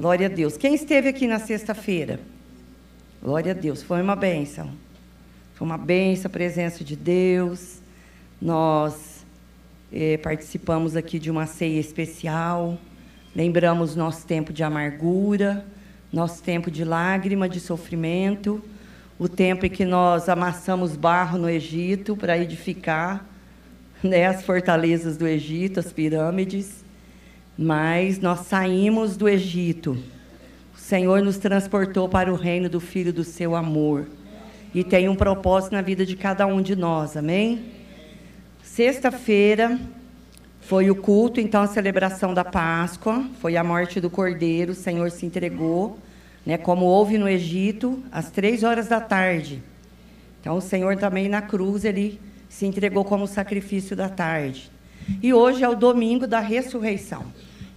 Glória a Deus. Quem esteve aqui na sexta-feira? Glória a Deus. Foi uma bênção. Foi uma bênção a presença de Deus. Nós eh, participamos aqui de uma ceia especial. Lembramos nosso tempo de amargura, nosso tempo de lágrima, de sofrimento, o tempo em que nós amassamos barro no Egito para edificar né, as fortalezas do Egito, as pirâmides mas nós saímos do Egito. O Senhor nos transportou para o reino do Filho do seu amor. E tem um propósito na vida de cada um de nós, amém? Sexta-feira foi o culto, então a celebração da Páscoa, foi a morte do Cordeiro, o Senhor se entregou, né, como houve no Egito, às três horas da tarde. Então o Senhor também na cruz, ele se entregou como sacrifício da tarde. E hoje é o domingo da ressurreição.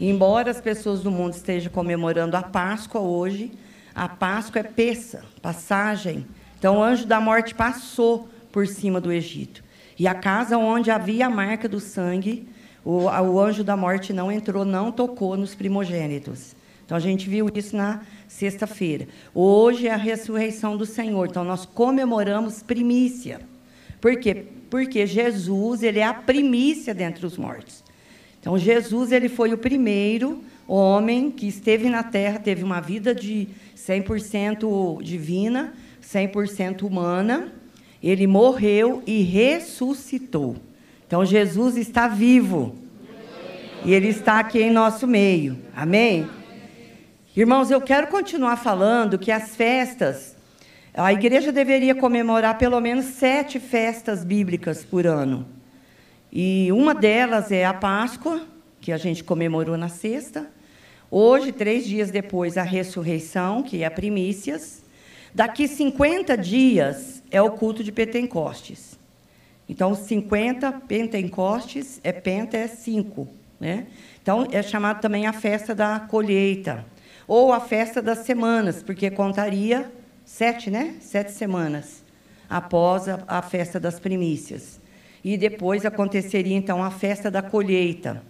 Embora as pessoas do mundo estejam comemorando a Páscoa hoje, a Páscoa é peça, passagem. Então o anjo da morte passou por cima do Egito. E a casa onde havia a marca do sangue, o, o anjo da morte não entrou, não tocou nos primogênitos. Então a gente viu isso na sexta-feira. Hoje é a ressurreição do Senhor. Então nós comemoramos primícia. Por quê? Porque Jesus, ele é a primícia dentre os mortos. Então, Jesus ele foi o primeiro homem que esteve na Terra, teve uma vida de 100% divina, 100% humana. Ele morreu e ressuscitou. Então, Jesus está vivo. E ele está aqui em nosso meio. Amém? Irmãos, eu quero continuar falando que as festas, a igreja deveria comemorar pelo menos sete festas bíblicas por ano. E uma delas é a Páscoa, que a gente comemorou na sexta. Hoje, três dias depois, a ressurreição, que é a primícias. Daqui 50 dias é o culto de Pentecostes. Então, 50 Pentecostes, é Penta é 5. Né? Então, é chamado também a festa da colheita. Ou a festa das semanas, porque contaria sete, né? Sete semanas após a, a festa das primícias e depois aconteceria então a festa da colheita.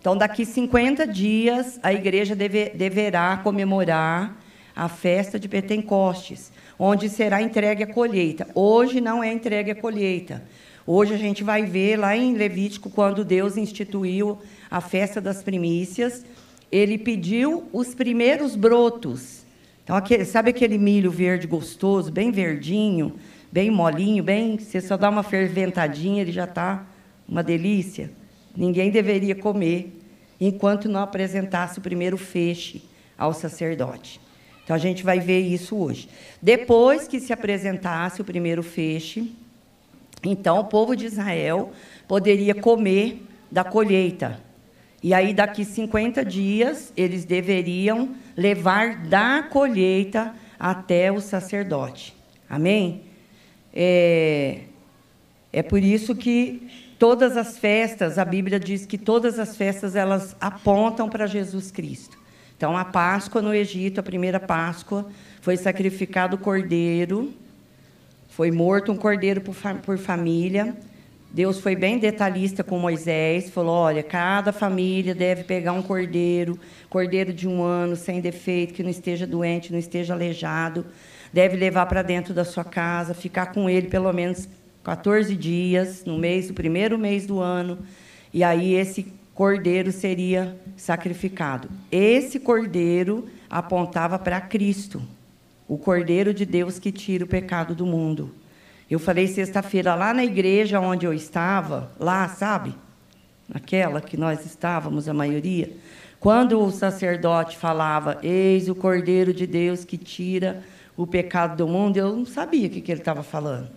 Então, daqui 50 dias, a igreja deve, deverá comemorar a festa de Pentecostes, onde será entregue a colheita. Hoje não é entregue a colheita. Hoje a gente vai ver lá em Levítico, quando Deus instituiu a festa das primícias, ele pediu os primeiros brotos. Então, aquele, sabe aquele milho verde gostoso, bem verdinho? Bem molinho, bem, você só dá uma ferventadinha, ele já está uma delícia. Ninguém deveria comer enquanto não apresentasse o primeiro feixe ao sacerdote. Então a gente vai ver isso hoje. Depois que se apresentasse o primeiro feixe, então o povo de Israel poderia comer da colheita. E aí, daqui 50 dias, eles deveriam levar da colheita até o sacerdote. Amém? É, é por isso que todas as festas, a Bíblia diz que todas as festas elas apontam para Jesus Cristo. Então, a Páscoa no Egito, a primeira Páscoa, foi sacrificado o cordeiro, foi morto um cordeiro por, por família. Deus foi bem detalhista com Moisés, falou: olha, cada família deve pegar um cordeiro, cordeiro de um ano, sem defeito, que não esteja doente, não esteja aleijado deve levar para dentro da sua casa, ficar com ele pelo menos 14 dias no mês, no primeiro mês do ano, e aí esse cordeiro seria sacrificado. Esse cordeiro apontava para Cristo, o cordeiro de Deus que tira o pecado do mundo. Eu falei sexta-feira lá na igreja onde eu estava, lá, sabe? Naquela que nós estávamos, a maioria. Quando o sacerdote falava: Eis o cordeiro de Deus que tira o pecado do mundo, eu não sabia o que, ele estava falando.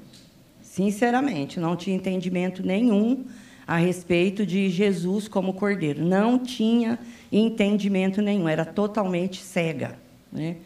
Sinceramente, não tinha entendimento nenhum a respeito de Jesus como cordeiro. Não tinha entendimento nenhum, era totalmente cega. Né?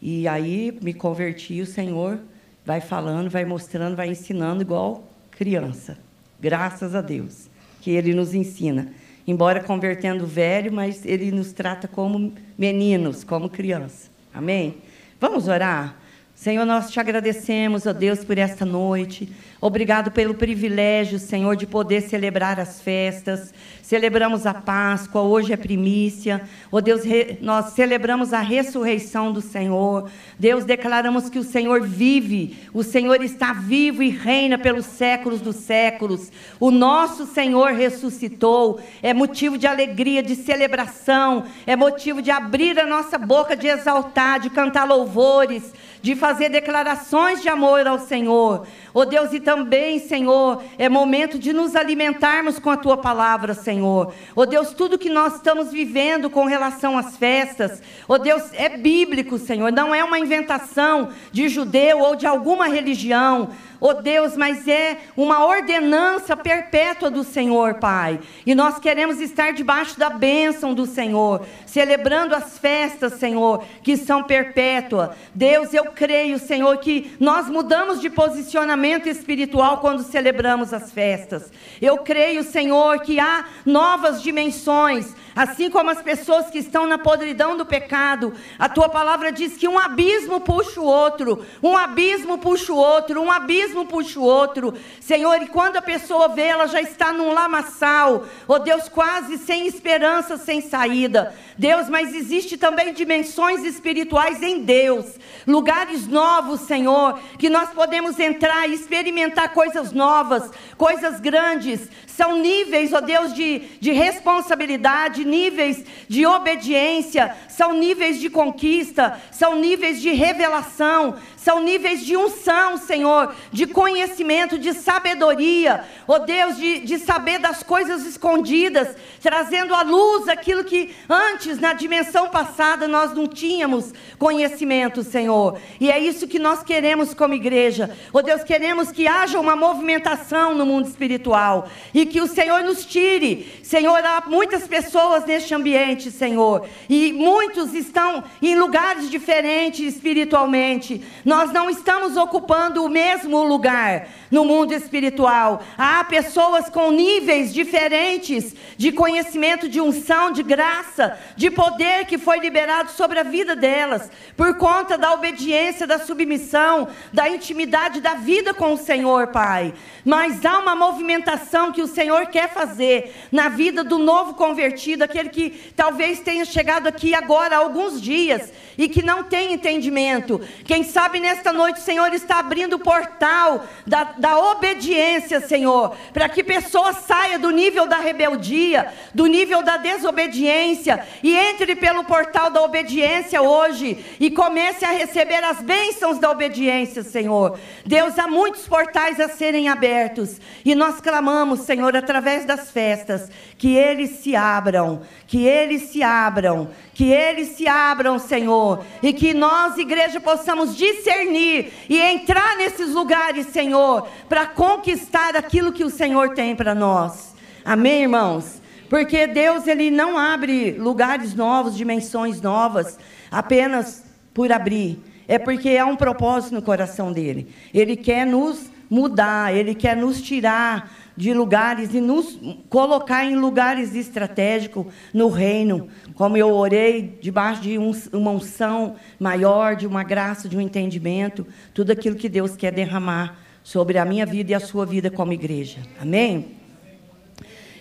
E aí me converti, o Senhor vai falando, vai mostrando, vai ensinando igual criança. Graças a Deus que Ele nos ensina. Embora convertendo velho, mas Ele nos trata como meninos, como criança. Amém? Vamos orar? Senhor, nós te agradecemos, ó Deus, por esta noite. Obrigado pelo privilégio, Senhor, de poder celebrar as festas. Celebramos a Páscoa, hoje é primícia. Ó Deus, nós celebramos a ressurreição do Senhor. Deus, declaramos que o Senhor vive, o Senhor está vivo e reina pelos séculos dos séculos. O nosso Senhor ressuscitou. É motivo de alegria, de celebração, é motivo de abrir a nossa boca, de exaltar, de cantar louvores de fazer declarações de amor ao Senhor. Oh Deus, e também, Senhor, é momento de nos alimentarmos com a tua palavra, Senhor. Oh Deus, tudo que nós estamos vivendo com relação às festas, oh Deus, é bíblico, Senhor, não é uma inventação de judeu ou de alguma religião oh Deus, mas é uma ordenança perpétua do Senhor, Pai. E nós queremos estar debaixo da bênção do Senhor, celebrando as festas, Senhor, que são perpétuas. Deus, eu creio, Senhor, que nós mudamos de posicionamento espiritual quando celebramos as festas. Eu creio, Senhor, que há novas dimensões Assim como as pessoas que estão na podridão do pecado, a tua palavra diz que um abismo puxa o outro, um abismo puxa o outro, um abismo puxa o outro. Senhor, e quando a pessoa vê, ela já está num lamaçal, oh Deus, quase sem esperança, sem saída. Deus, mas existe também dimensões espirituais em Deus, lugares novos, Senhor, que nós podemos entrar e experimentar coisas novas, coisas grandes. São níveis, ó oh Deus, de, de responsabilidade, níveis de obediência, são níveis de conquista, são níveis de revelação, são níveis de unção, Senhor, de conhecimento, de sabedoria, ó oh Deus, de, de saber das coisas escondidas, trazendo à luz aquilo que antes, na dimensão passada, nós não tínhamos conhecimento, Senhor. E é isso que nós queremos como igreja. Ó oh Deus, queremos que haja uma movimentação no mundo espiritual e que o Senhor nos tire. Senhor, há muitas pessoas neste ambiente, Senhor, e muitos estão em lugares diferentes espiritualmente. Nós não estamos ocupando o mesmo lugar no mundo espiritual. Há pessoas com níveis diferentes de conhecimento, de unção, de graça, de poder que foi liberado sobre a vida delas, por conta da obediência, da submissão, da intimidade da vida com o Senhor, Pai. Mas há uma movimentação que o Senhor quer fazer na vida do novo convertido, aquele que talvez tenha chegado aqui agora há alguns dias e que não tem entendimento. Quem sabe nesta noite o Senhor está abrindo o portal da, da obediência, Senhor, para que pessoas saiam do nível da rebeldia, do nível da desobediência e entre pelo portal da obediência hoje e comece a receber as bênçãos da obediência, Senhor. Deus, há muitos portais a serem abertos e nós clamamos, Senhor, através das festas, que eles se abram, que eles se abram, que eles se abram, Senhor, e que nós, igreja, possamos discernir e entrar nesses lugares, Senhor, para conquistar aquilo que o Senhor tem para nós. Amém, irmãos? Porque Deus ele não abre lugares novos, dimensões novas, apenas por abrir. É porque há um propósito no coração dele. Ele quer nos mudar, ele quer nos tirar de lugares e nos colocar em lugares estratégicos no reino. Como eu orei, debaixo de um, uma unção maior, de uma graça, de um entendimento, tudo aquilo que Deus quer derramar sobre a minha vida e a sua vida como igreja. Amém?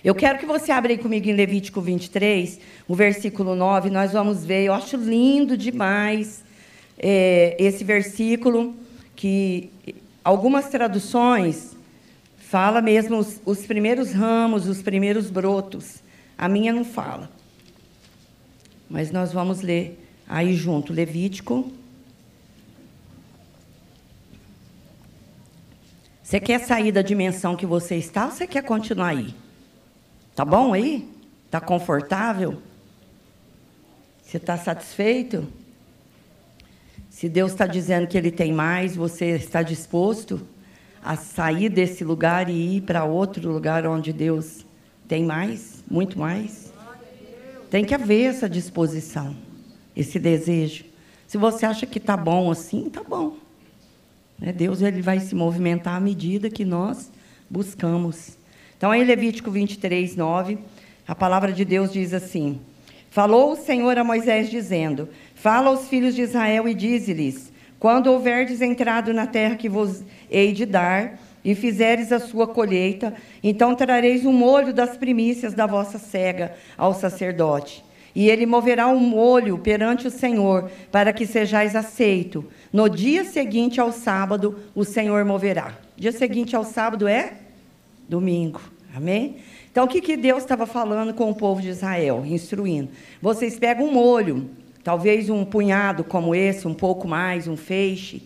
Eu quero que você abra aí comigo em Levítico 23, o versículo 9, nós vamos ver, eu acho lindo demais é, esse versículo, que algumas traduções Fala mesmo os, os primeiros ramos, os primeiros brotos. A minha não fala. Mas nós vamos ler aí junto, Levítico. Você quer sair da dimensão que você está ou você quer continuar aí? Tá bom aí? Tá confortável? Você está satisfeito? Se Deus está dizendo que Ele tem mais, você está disposto? a sair desse lugar e ir para outro lugar onde Deus tem mais, muito mais. Tem que haver essa disposição, esse desejo. Se você acha que está bom assim, está bom. Né? Deus ele vai se movimentar à medida que nós buscamos. Então, aí, Levítico 23, 9, a palavra de Deus diz assim: Falou o Senhor a Moisés, dizendo: Fala aos filhos de Israel e dize-lhes: quando houverdes entrado na terra que vos hei de dar, e fizeres a sua colheita, então trareis um molho das primícias da vossa cega ao sacerdote. E ele moverá um molho perante o Senhor, para que sejais aceito. No dia seguinte ao sábado, o Senhor moverá. Dia seguinte ao sábado é domingo. Amém? Então, o que, que Deus estava falando com o povo de Israel, instruindo? Vocês pegam um molho, talvez um punhado como esse, um pouco mais, um feixe,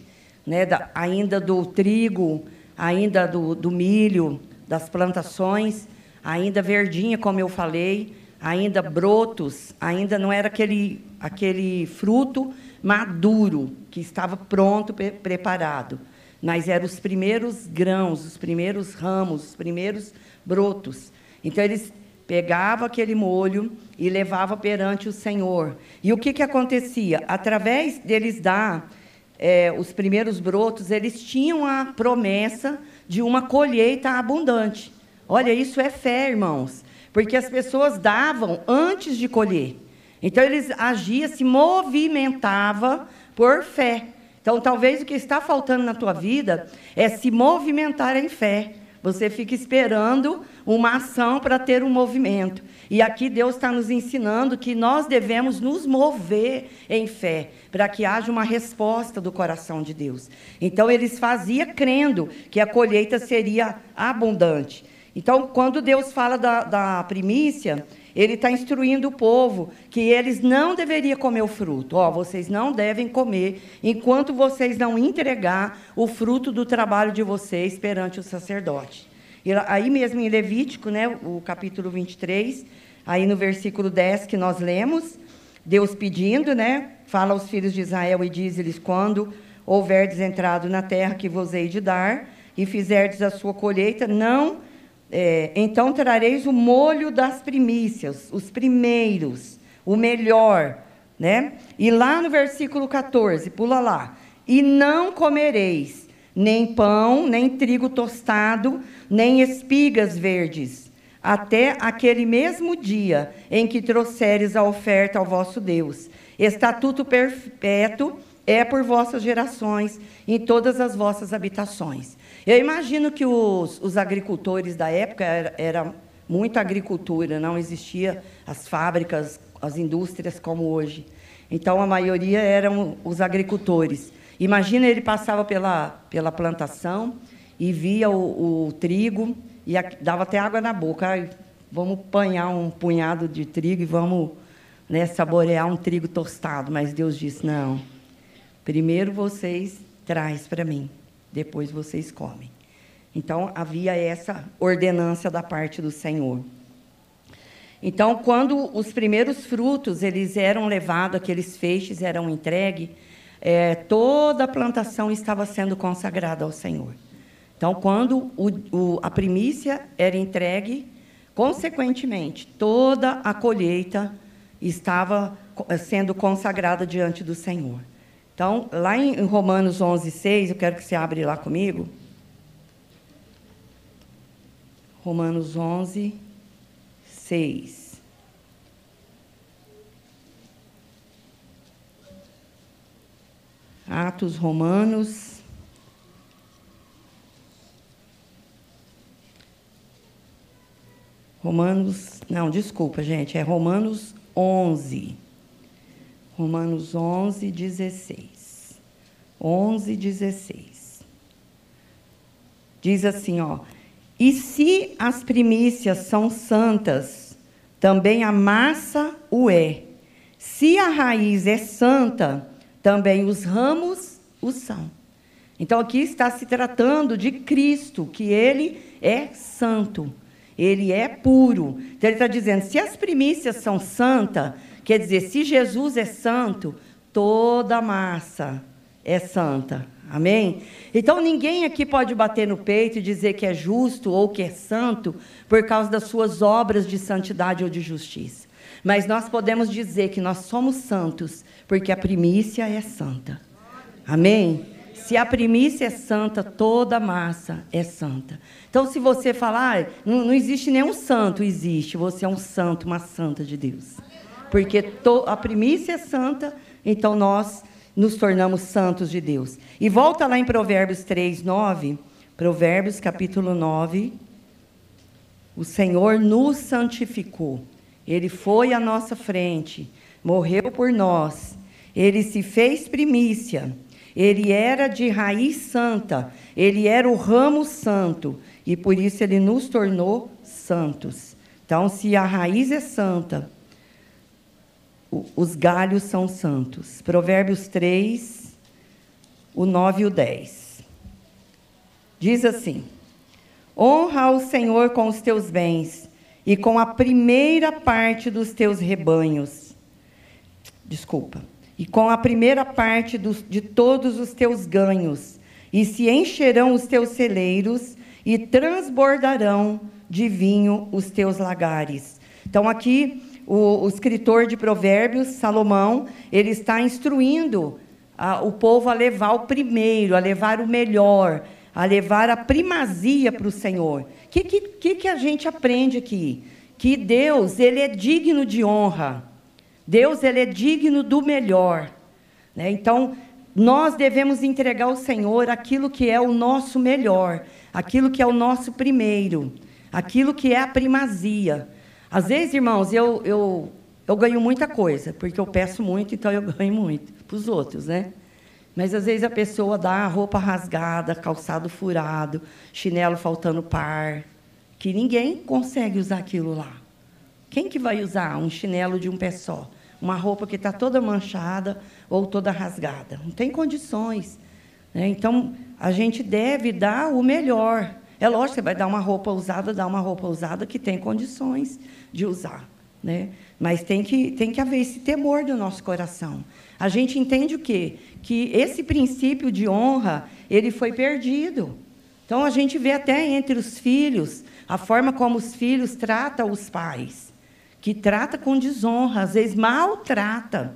né, da, ainda do trigo, ainda do, do milho, das plantações, ainda verdinha, como eu falei, ainda brotos, ainda não era aquele, aquele fruto maduro que estava pronto, preparado, mas eram os primeiros grãos, os primeiros ramos, os primeiros brotos. Então eles pegavam aquele molho e levavam perante o Senhor. E o que, que acontecia? Através deles dar é, os primeiros brotos, eles tinham a promessa de uma colheita abundante. Olha, isso é fé, irmãos, porque as pessoas davam antes de colher. Então eles agiam, se movimentava por fé. Então talvez o que está faltando na tua vida é se movimentar em fé. Você fica esperando uma ação para ter um movimento. E aqui Deus está nos ensinando que nós devemos nos mover em fé, para que haja uma resposta do coração de Deus. Então, eles faziam crendo que a colheita seria abundante. Então, quando Deus fala da, da primícia, ele está instruindo o povo que eles não deveriam comer o fruto. Ó, vocês não devem comer enquanto vocês não entregar o fruto do trabalho de vocês perante o sacerdote. E aí mesmo em Levítico, né, o capítulo 23, aí no versículo 10 que nós lemos, Deus pedindo, né, fala aos filhos de Israel e diz-lhes: quando houverdes entrado na terra que vos hei de dar e fizerdes a sua colheita, não é, então trareis o molho das primícias, os primeiros, o melhor. Né? E lá no versículo 14, pula lá. E não comereis nem pão, nem trigo tostado, nem espigas verdes, até aquele mesmo dia em que trouxeres a oferta ao vosso Deus. Estatuto perpétuo é por vossas gerações, em todas as vossas habitações. Eu imagino que os, os agricultores da época era, era muita agricultura, não existia as fábricas, as indústrias como hoje. Então a maioria eram os agricultores. Imagina ele passava pela, pela plantação e via o, o trigo e a, dava até água na boca. Ai, vamos apanhar um punhado de trigo e vamos né, saborear um trigo tostado. Mas Deus disse: não. Primeiro vocês traz para mim depois vocês comem. Então, havia essa ordenança da parte do Senhor. Então, quando os primeiros frutos eles eram levados, aqueles feixes eram entregues, é, toda a plantação estava sendo consagrada ao Senhor. Então, quando o, o, a primícia era entregue, consequentemente, toda a colheita estava sendo consagrada diante do Senhor. Então, lá em Romanos 11, 6, eu quero que você abra lá comigo. Romanos 11, 6. Atos Romanos. Romanos, não, desculpa, gente, é Romanos 11. Romanos 11, 16. 11, 16. Diz assim, ó: E se as primícias são santas, também a massa o é. Se a raiz é santa, também os ramos o são. Então aqui está se tratando de Cristo, que ele é santo, ele é puro. Então ele está dizendo: se as primícias são santas, Quer dizer, se Jesus é santo, toda massa é santa. Amém? Então ninguém aqui pode bater no peito e dizer que é justo ou que é santo por causa das suas obras de santidade ou de justiça. Mas nós podemos dizer que nós somos santos porque a primícia é santa. Amém? Se a primícia é santa, toda massa é santa. Então, se você falar, ah, não, não existe nenhum santo, existe. Você é um santo, uma santa de Deus porque a primícia é santa, então nós nos tornamos santos de Deus. E volta lá em Provérbios 3, 9. Provérbios capítulo 9. O Senhor nos santificou. Ele foi à nossa frente, morreu por nós. Ele se fez primícia. Ele era de raiz santa. Ele era o ramo santo. E por isso ele nos tornou santos. Então, se a raiz é santa, os galhos são santos. Provérbios 3, o 9 e o 10. Diz assim: Honra ao Senhor com os teus bens e com a primeira parte dos teus rebanhos. Desculpa. E com a primeira parte dos, de todos os teus ganhos, e se encherão os teus celeiros, e transbordarão de vinho os teus lagares. Então, aqui, o, o escritor de Provérbios, Salomão, ele está instruindo a, o povo a levar o primeiro, a levar o melhor, a levar a primazia para o Senhor. O que, que, que a gente aprende aqui? Que Deus, ele é digno de honra. Deus, ele é digno do melhor. Né? Então, nós devemos entregar ao Senhor aquilo que é o nosso melhor, aquilo que é o nosso primeiro, aquilo que é a primazia. Às vezes, irmãos, eu, eu, eu ganho muita coisa, porque eu peço muito, então eu ganho muito para os outros, né? Mas às vezes a pessoa dá a roupa rasgada, calçado furado, chinelo faltando par, que ninguém consegue usar aquilo lá. Quem que vai usar um chinelo de um pé só? Uma roupa que está toda manchada ou toda rasgada? Não tem condições. Né? Então, a gente deve dar o melhor. É lógico, você vai dar uma roupa usada, dá uma roupa usada que tem condições de usar. Né? Mas tem que, tem que haver esse temor do nosso coração. A gente entende o quê? Que esse princípio de honra, ele foi perdido. Então, a gente vê até entre os filhos, a forma como os filhos tratam os pais. Que trata com desonra, às vezes maltrata.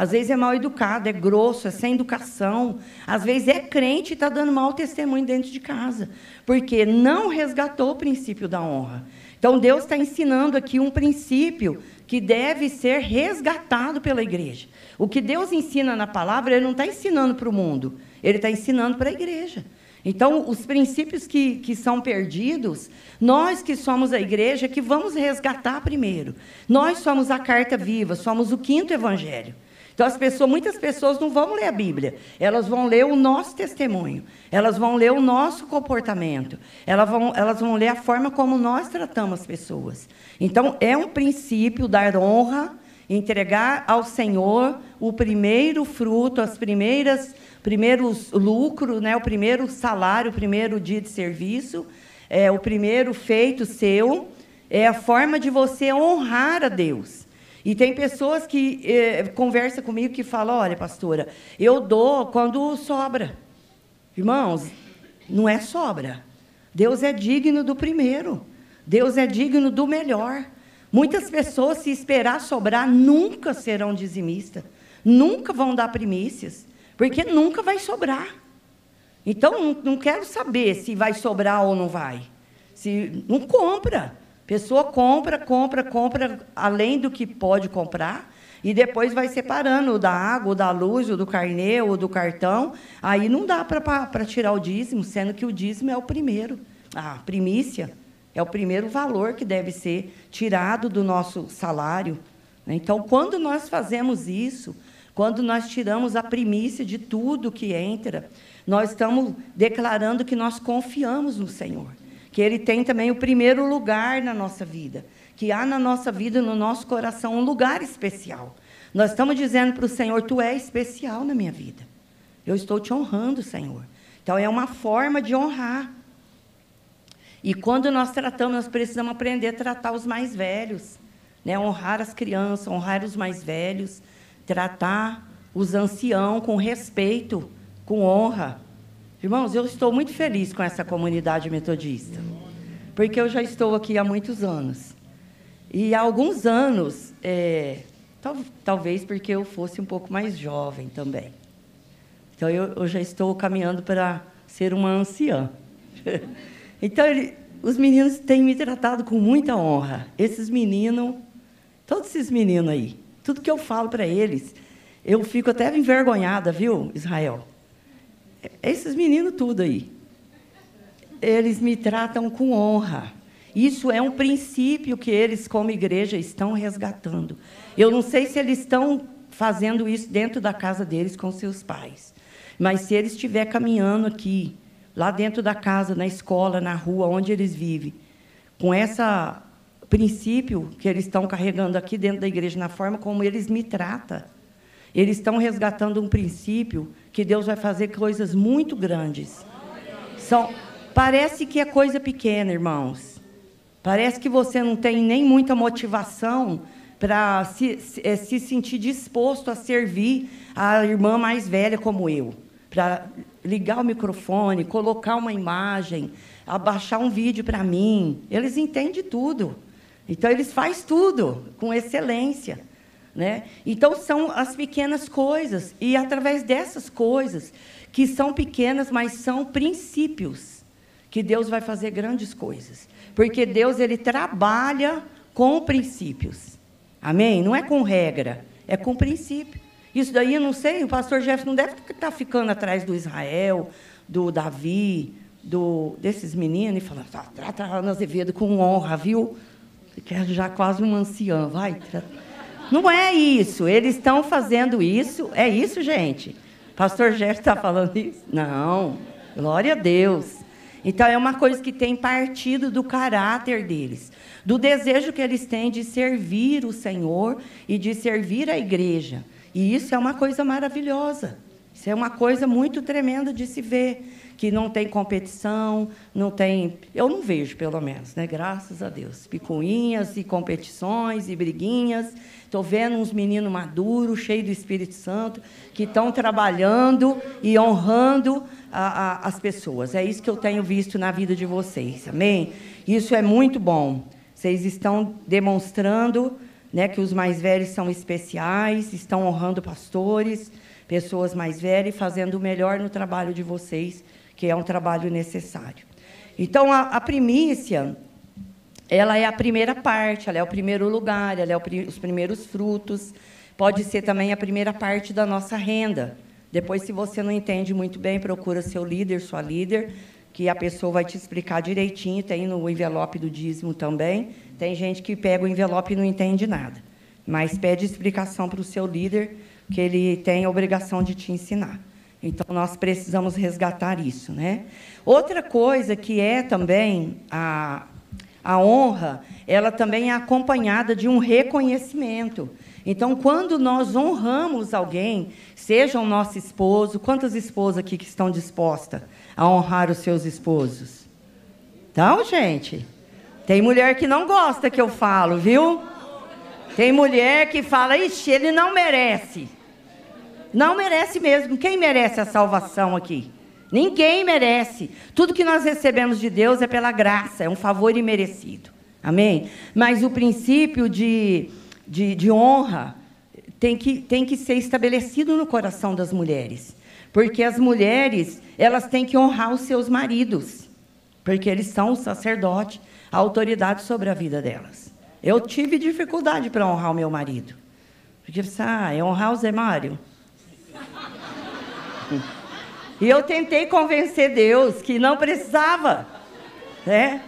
Às vezes é mal educado, é grosso, é sem educação. Às vezes é crente e está dando mau testemunho dentro de casa, porque não resgatou o princípio da honra. Então, Deus está ensinando aqui um princípio que deve ser resgatado pela igreja. O que Deus ensina na palavra, Ele não está ensinando para o mundo, Ele está ensinando para a igreja. Então, os princípios que, que são perdidos, nós que somos a igreja, que vamos resgatar primeiro. Nós somos a carta viva, somos o quinto evangelho. Então, as pessoas, muitas pessoas não vão ler a Bíblia, elas vão ler o nosso testemunho, elas vão ler o nosso comportamento, elas vão, elas vão ler a forma como nós tratamos as pessoas. Então, é um princípio dar honra, entregar ao Senhor o primeiro fruto, as primeiras primeiros lucro, né, o primeiro salário, o primeiro dia de serviço, é o primeiro feito seu, é a forma de você honrar a Deus. E tem pessoas que eh, conversam comigo que falam: olha, pastora, eu dou quando sobra. Irmãos, não é sobra. Deus é digno do primeiro. Deus é digno do melhor. Muitas pessoas, se esperar sobrar, nunca serão dizimistas. Nunca vão dar primícias. Porque nunca vai sobrar. Então, não, quero saber se vai sobrar ou não vai. Se, não compra. Pessoa compra, compra, compra além do que pode comprar e depois vai separando o da água, o da luz, o do carnê, o do cartão. Aí não dá para tirar o dízimo, sendo que o dízimo é o primeiro. A primícia é o primeiro valor que deve ser tirado do nosso salário. Então, quando nós fazemos isso, quando nós tiramos a primícia de tudo que entra, nós estamos declarando que nós confiamos no Senhor que Ele tem também o primeiro lugar na nossa vida, que há na nossa vida, no nosso coração, um lugar especial. Nós estamos dizendo para o Senhor: Tu é especial na minha vida. Eu estou te honrando, Senhor. Então, é uma forma de honrar. E quando nós tratamos, nós precisamos aprender a tratar os mais velhos, né? honrar as crianças, honrar os mais velhos, tratar os anciãos com respeito, com honra. Irmãos, eu estou muito feliz com essa comunidade metodista, porque eu já estou aqui há muitos anos. E há alguns anos, é, tal, talvez porque eu fosse um pouco mais jovem também. Então, eu, eu já estou caminhando para ser uma anciã. então, ele, os meninos têm me tratado com muita honra. Esses meninos, todos esses meninos aí, tudo que eu falo para eles, Eu fico até envergonhada, viu, Israel? Esses meninos tudo aí. Eles me tratam com honra. Isso é um princípio que eles, como igreja, estão resgatando. Eu não sei se eles estão fazendo isso dentro da casa deles com seus pais. Mas se eles estiver caminhando aqui, lá dentro da casa, na escola, na rua, onde eles vivem, com esse princípio que eles estão carregando aqui dentro da igreja, na forma como eles me tratam, eles estão resgatando um princípio que Deus vai fazer coisas muito grandes. São, parece que é coisa pequena, irmãos. Parece que você não tem nem muita motivação para se, é, se, sentir disposto a servir a irmã mais velha como eu. Para ligar o microfone, colocar uma imagem, abaixar um vídeo para mim. Eles entendem tudo. Então, eles fazem tudo com excelência. Né? Então, são as pequenas coisas. E, através dessas coisas, que são pequenas, mas são princípios, que Deus vai fazer grandes coisas. Porque Deus ele trabalha com princípios. Amém? Não é com regra, é com princípio. Isso daí eu não sei, o pastor Jeff não deve estar tá ficando atrás do Israel, do Davi, do, desses meninos e falando, ah, trata a Ana Azevedo com honra, viu? Que é já quase uma anciã, vai. Não é isso. Eles estão fazendo isso. É isso, gente. Pastor Jeff está falando isso? Não. Glória a Deus. Então, é uma coisa que tem partido do caráter deles, do desejo que eles têm de servir o Senhor e de servir a igreja. E isso é uma coisa maravilhosa. Isso é uma coisa muito tremenda de se ver, que não tem competição, não tem, eu não vejo pelo menos, né? Graças a Deus, picuinhas e competições e briguinhas. Estou vendo uns meninos maduros, cheios do Espírito Santo, que estão trabalhando e honrando a, a, as pessoas. É isso que eu tenho visto na vida de vocês. Amém? Isso é muito bom. Vocês estão demonstrando né, que os mais velhos são especiais, estão honrando pastores, pessoas mais velhas, fazendo o melhor no trabalho de vocês, que é um trabalho necessário. Então, a, a primícia ela é a primeira parte, ela é o primeiro lugar, ela é os primeiros frutos. Pode ser também a primeira parte da nossa renda. Depois, se você não entende muito bem, procura seu líder, sua líder, que a pessoa vai te explicar direitinho. Tem no envelope do dízimo também. Tem gente que pega o envelope e não entende nada. Mas pede explicação para o seu líder, que ele tem a obrigação de te ensinar. Então, nós precisamos resgatar isso. Né? Outra coisa que é também a, a honra, ela também é acompanhada de um reconhecimento. Então, quando nós honramos alguém, seja o nosso esposo, quantas esposas aqui que estão dispostas a honrar os seus esposos? Então, gente, tem mulher que não gosta que eu falo, viu? Tem mulher que fala, ixi, ele não merece. Não merece mesmo. Quem merece a salvação aqui? Ninguém merece. Tudo que nós recebemos de Deus é pela graça, é um favor imerecido. Amém? Mas o princípio de, de, de honra tem que, tem que ser estabelecido no coração das mulheres. Porque as mulheres, elas têm que honrar os seus maridos. Porque eles são o sacerdote, a autoridade sobre a vida delas. Eu tive dificuldade para honrar o meu marido. Porque, ah, é honrar o Zé Mário? E eu tentei convencer Deus que não precisava. Né?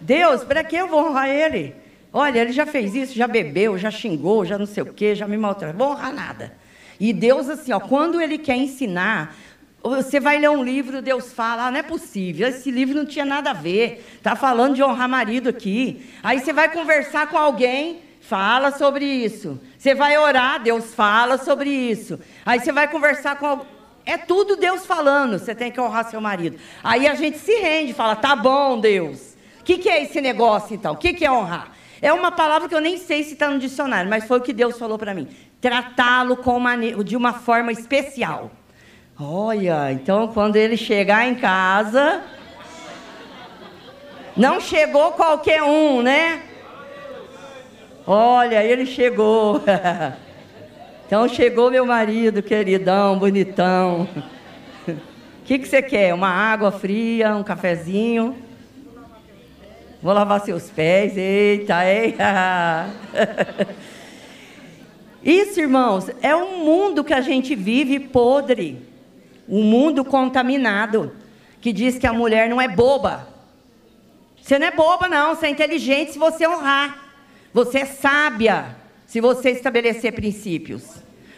Deus, para que eu vou honrar ele? Olha, ele já fez isso, já bebeu, já xingou, já não sei o quê, já me maltratou. Vou honrar nada. E Deus, assim, ó, quando ele quer ensinar, você vai ler um livro, Deus fala, ah, não é possível, esse livro não tinha nada a ver. Está falando de honrar marido aqui. Aí você vai conversar com alguém, fala sobre isso. Você vai orar, Deus fala sobre isso. Aí você vai conversar com é tudo Deus falando, você tem que honrar seu marido. Aí a gente se rende, fala, tá bom, Deus. O que, que é esse negócio, então? O que, que é honrar? É uma palavra que eu nem sei se está no dicionário, mas foi o que Deus falou para mim. Tratá-lo de uma forma especial. Olha, então quando ele chegar em casa. Não chegou qualquer um, né? Olha, ele chegou. Então chegou meu marido, queridão, bonitão. O que, que você quer? Uma água fria, um cafezinho? Vou lavar seus pés. Eita, eita. Isso, irmãos, é um mundo que a gente vive podre. Um mundo contaminado. Que diz que a mulher não é boba. Você não é boba, não. Você é inteligente se você honrar. Você é sábia se você estabelecer princípios.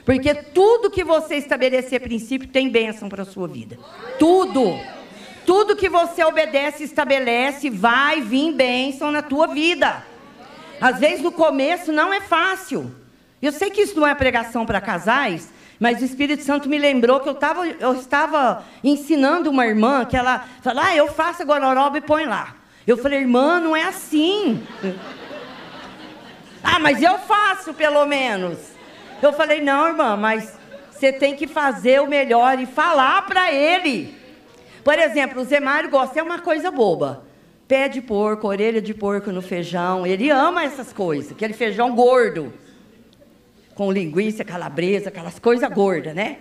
Porque tudo que você estabelecer princípio tem bênção para a sua vida. Tudo. Tudo que você obedece estabelece vai vir bênção na tua vida. Às vezes no começo não é fácil. Eu sei que isso não é pregação para casais, mas o Espírito Santo me lembrou que eu, tava, eu estava ensinando uma irmã que ela falou: Ah, eu faço agora gororoba e põe lá. Eu falei, irmã, não é assim. Ah, mas eu faço pelo menos. Eu falei, não, irmã, mas você tem que fazer o melhor e falar para ele. Por exemplo, o Zé Mário gosta, é uma coisa boba. Pé de porco, orelha de porco no feijão. Ele ama essas coisas, aquele feijão gordo. Com linguiça, calabresa, aquelas coisas gordas, né?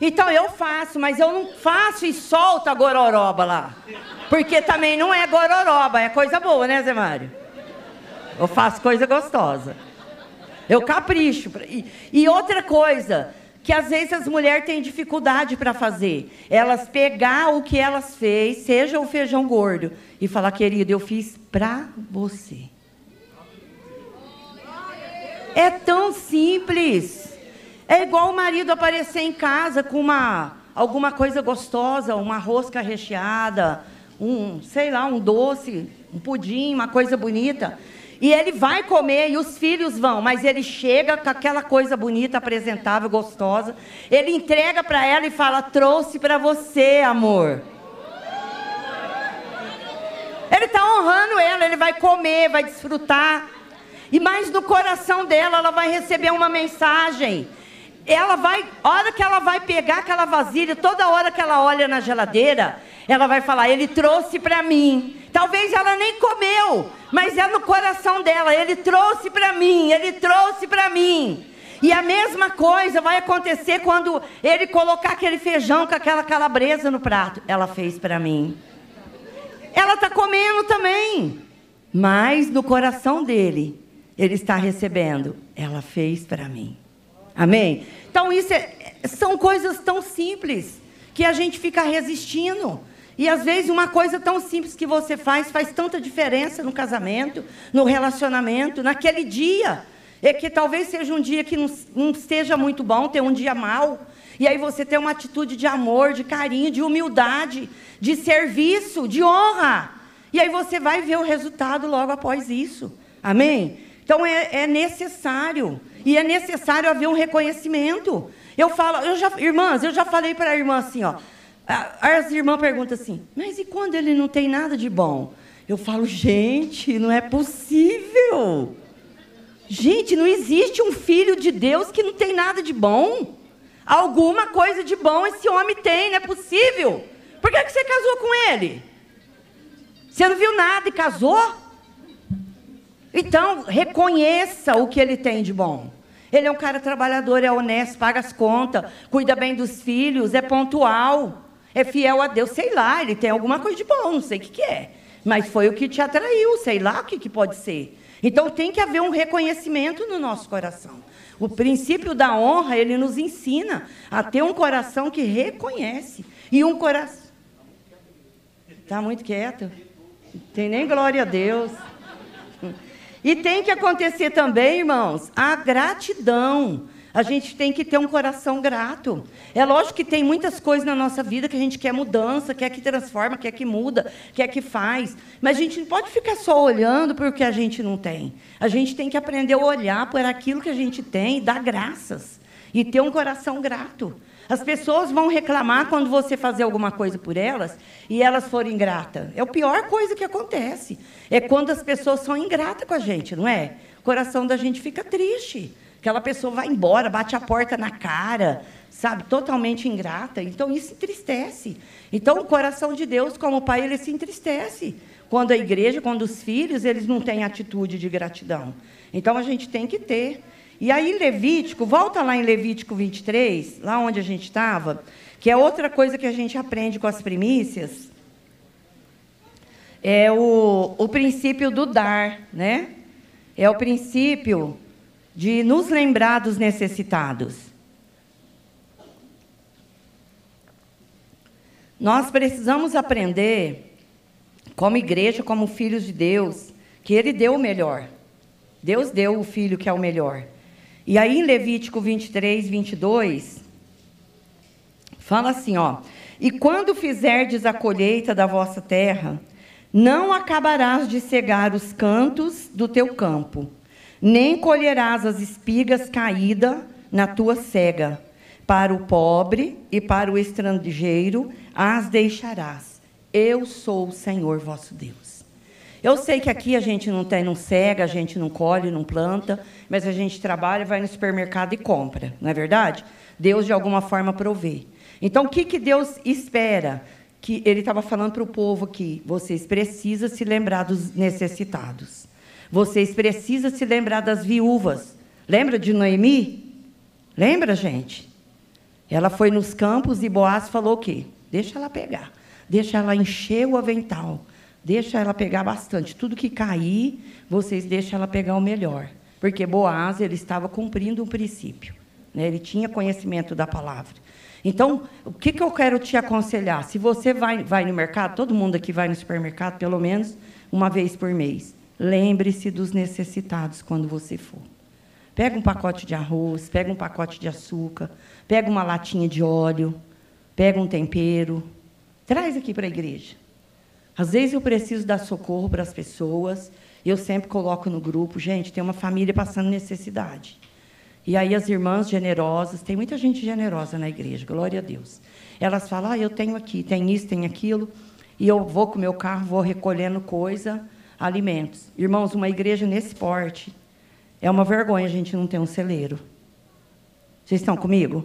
Então eu faço, mas eu não faço e solto a gororoba lá. Porque também não é gororoba, é coisa boa, né, Zé Mário? Eu faço coisa gostosa. Eu capricho. E, e outra coisa, que às vezes as mulheres têm dificuldade para fazer. Elas pegar o que elas fez, seja o feijão gordo, e falar, querido, eu fiz para você. É tão simples. É igual o marido aparecer em casa com uma alguma coisa gostosa, uma rosca recheada, um, sei lá, um doce, um pudim, uma coisa bonita. E ele vai comer e os filhos vão, mas ele chega com aquela coisa bonita, apresentável, gostosa. Ele entrega para ela e fala: Trouxe para você, amor. Ele está honrando ela, ele vai comer, vai desfrutar. E mais no coração dela, ela vai receber uma mensagem. Ela vai, hora que ela vai pegar aquela vasilha, toda hora que ela olha na geladeira, ela vai falar: Ele trouxe para mim. Talvez ela nem comeu, mas é no coração dela. Ele trouxe para mim, ele trouxe para mim. E a mesma coisa vai acontecer quando ele colocar aquele feijão com aquela calabresa no prato. Ela fez para mim. Ela está comendo também, mas no coração dele, ele está recebendo. Ela fez para mim. Amém? Então, isso é, são coisas tão simples que a gente fica resistindo. E às vezes uma coisa tão simples que você faz faz tanta diferença no casamento, no relacionamento, naquele dia. É que talvez seja um dia que não, não esteja muito bom, ter um dia mal. E aí você tem uma atitude de amor, de carinho, de humildade, de serviço, de honra. E aí você vai ver o resultado logo após isso. Amém? Então é, é necessário. E é necessário haver um reconhecimento. Eu falo, eu já, irmãs, eu já falei para a irmã assim, ó. As irmãs perguntam assim, mas e quando ele não tem nada de bom? Eu falo, gente, não é possível. Gente, não existe um filho de Deus que não tem nada de bom. Alguma coisa de bom esse homem tem, não é possível. Por que, que você casou com ele? Você não viu nada e casou? Então, reconheça o que ele tem de bom. Ele é um cara trabalhador, é honesto, paga as contas, cuida bem dos filhos, é pontual é fiel a Deus, sei lá, ele tem alguma coisa de bom, não sei o que, que é. Mas foi o que te atraiu, sei lá o que, que pode ser. Então tem que haver um reconhecimento no nosso coração. O princípio da honra, ele nos ensina a ter um coração que reconhece. E um coração. Está muito quieto? Tem nem glória a Deus. E tem que acontecer também, irmãos, a gratidão. A gente tem que ter um coração grato. É lógico que tem muitas coisas na nossa vida que a gente quer mudança, quer que transforma, quer que muda, quer que faz. Mas a gente não pode ficar só olhando para o que a gente não tem. A gente tem que aprender a olhar por aquilo que a gente tem e dar graças. E ter um coração grato. As pessoas vão reclamar quando você fazer alguma coisa por elas e elas forem ingratas. É a pior coisa que acontece. É quando as pessoas são ingratas com a gente, não é? O coração da gente fica triste. Aquela pessoa vai embora, bate a porta na cara, sabe, totalmente ingrata. Então isso entristece. Então o coração de Deus, como pai, ele se entristece quando a igreja, quando os filhos, eles não têm atitude de gratidão. Então a gente tem que ter. E aí Levítico, volta lá em Levítico 23, lá onde a gente estava, que é outra coisa que a gente aprende com as primícias, é o, o princípio do dar, né? É o princípio de nos lembrar dos necessitados. Nós precisamos aprender, como igreja, como filhos de Deus, que Ele deu o melhor. Deus deu o filho que é o melhor. E aí, em Levítico 23, 22, fala assim: ó. E quando fizerdes a colheita da vossa terra, não acabarás de cegar os cantos do teu campo, nem colherás as espigas caídas na tua cega. Para o pobre e para o estrangeiro as deixarás. Eu sou o Senhor vosso Deus. Eu sei que aqui a gente não tem, não cega, a gente não colhe, não planta, mas a gente trabalha, vai no supermercado e compra, não é verdade? Deus de alguma forma provê. Então, o que, que Deus espera? Que ele estava falando para o povo aqui: vocês precisam se lembrar dos necessitados. Vocês precisam se lembrar das viúvas. Lembra de Noemi? Lembra, gente? Ela foi nos campos e Boaz falou o quê? Deixa ela pegar. Deixa ela encher o avental. Deixa ela pegar bastante. Tudo que cair, vocês deixam ela pegar o melhor. Porque Boaz ele estava cumprindo um princípio. Né? Ele tinha conhecimento da palavra. Então, o que, que eu quero te aconselhar? Se você vai, vai no mercado, todo mundo aqui vai no supermercado pelo menos uma vez por mês. Lembre-se dos necessitados quando você for. Pega um pacote de arroz, pega um pacote de açúcar, pega uma latinha de óleo, pega um tempero, traz aqui para a igreja. Às vezes eu preciso dar socorro para as pessoas, eu sempre coloco no grupo, gente, tem uma família passando necessidade. E aí as irmãs generosas, tem muita gente generosa na igreja, glória a Deus. Elas falam, ah, eu tenho aqui, tem isso, tem aquilo, e eu vou com o meu carro, vou recolhendo coisa, alimentos. Irmãos, uma igreja nesse porte, é uma vergonha a gente não ter um celeiro. Vocês estão comigo?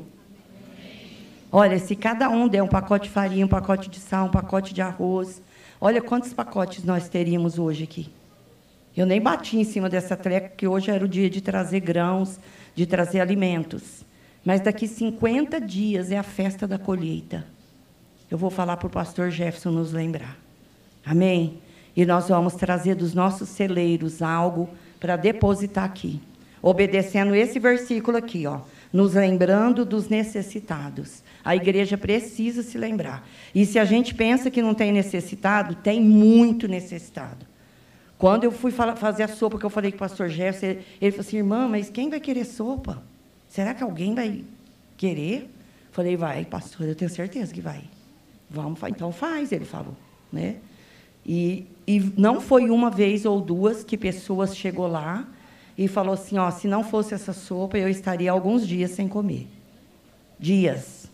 Olha, se cada um der um pacote de farinha, um pacote de sal, um pacote de arroz, olha quantos pacotes nós teríamos hoje aqui. Eu nem bati em cima dessa treca, porque hoje era o dia de trazer grãos, de trazer alimentos. Mas daqui 50 dias é a festa da colheita. Eu vou falar para o pastor Jefferson nos lembrar. Amém? E nós vamos trazer dos nossos celeiros algo para depositar aqui. Obedecendo esse versículo aqui, ó, nos lembrando dos necessitados. A igreja precisa se lembrar. E se a gente pensa que não tem necessitado, tem muito necessitado. Quando eu fui fazer a sopa, que eu falei com o pastor Jefferson, ele falou assim, irmã, mas quem vai querer sopa? Será que alguém vai querer? Falei, vai, pastor, eu tenho certeza que vai. Vamos, então faz, ele falou. Né? E, e não foi uma vez ou duas que pessoas chegou lá e falou assim, ó, se não fosse essa sopa, eu estaria alguns dias sem comer. Dias.